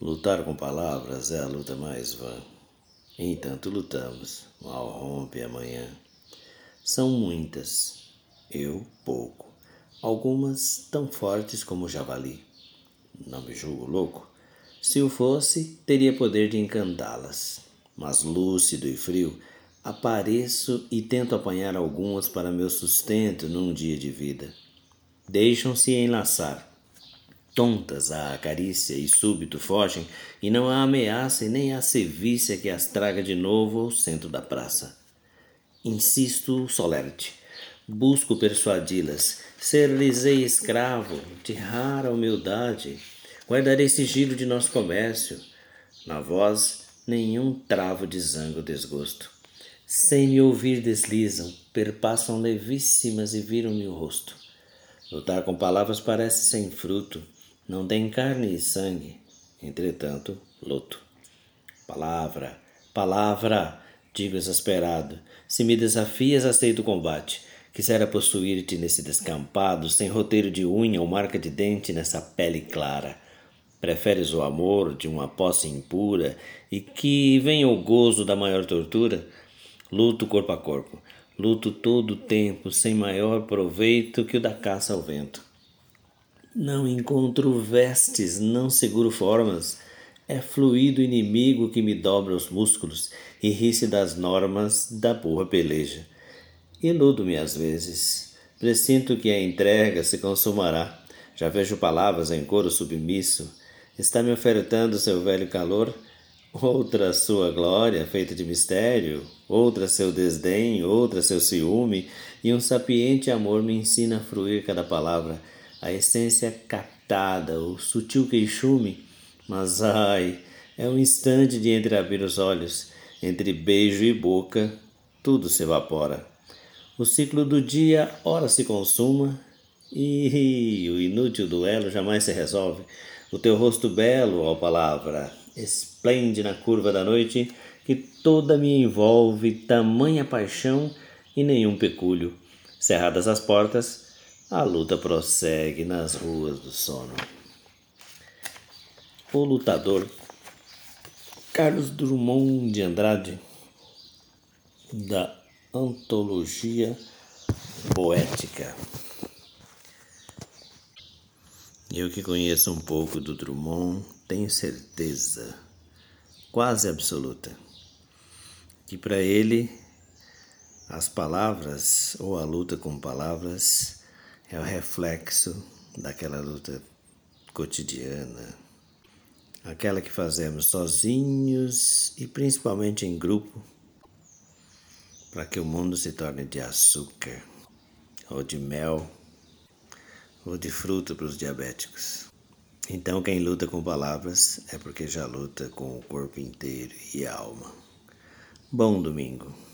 Lutar com palavras é a luta mais vã. Entanto, lutamos, mal rompe amanhã. São muitas, eu pouco, algumas tão fortes como o javali. Não me julgo louco. Se o fosse, teria poder de encantá-las. Mas lúcido e frio, apareço e tento apanhar algumas para meu sustento num dia de vida. Deixam-se enlaçar tontas à carícia e súbito fogem, e não há ameaça e nem há sevícia que as traga de novo ao centro da praça. Insisto solerte, busco persuadi-las, ser-lhes-ei escravo, de rara humildade, guardarei sigilo de nosso comércio, na voz nenhum travo de zango desgosto. Sem me ouvir deslizam, perpassam levíssimas e viram-me o rosto. Lutar com palavras parece sem fruto, não tem carne e sangue, entretanto, luto. Palavra, palavra, digo exasperado, se me desafias, aceito o combate. Quisera possuir-te nesse descampado, sem roteiro de unha ou marca de dente nessa pele clara. Preferes o amor de uma posse impura e que venha o gozo da maior tortura? Luto corpo a corpo, luto todo o tempo, sem maior proveito que o da caça ao vento. Não encontro vestes, não seguro formas. É fluido inimigo que me dobra os músculos e ri-se das normas da boa peleja. Iludo-me às vezes. Presinto que a entrega se consumará. Já vejo palavras em coro submisso. Está me ofertando seu velho calor, outra sua glória feita de mistério, outra seu desdém, outra seu ciúme, e um sapiente amor me ensina a fruir cada palavra a essência captada, o sutil queixume, mas ai, é um instante de entreabrir os olhos, entre beijo e boca, tudo se evapora. O ciclo do dia ora se consuma e o inútil duelo jamais se resolve. O teu rosto belo, ó palavra, esplende na curva da noite que toda me envolve tamanha paixão e nenhum pecúlio. Cerradas as portas, a luta prossegue nas ruas do sono. O lutador Carlos Drummond de Andrade, da Antologia Poética. Eu que conheço um pouco do Drummond, tenho certeza, quase absoluta, que para ele as palavras ou a luta com palavras é o reflexo daquela luta cotidiana, aquela que fazemos sozinhos e principalmente em grupo, para que o mundo se torne de açúcar, ou de mel, ou de fruta para os diabéticos. Então, quem luta com palavras é porque já luta com o corpo inteiro e a alma. Bom domingo.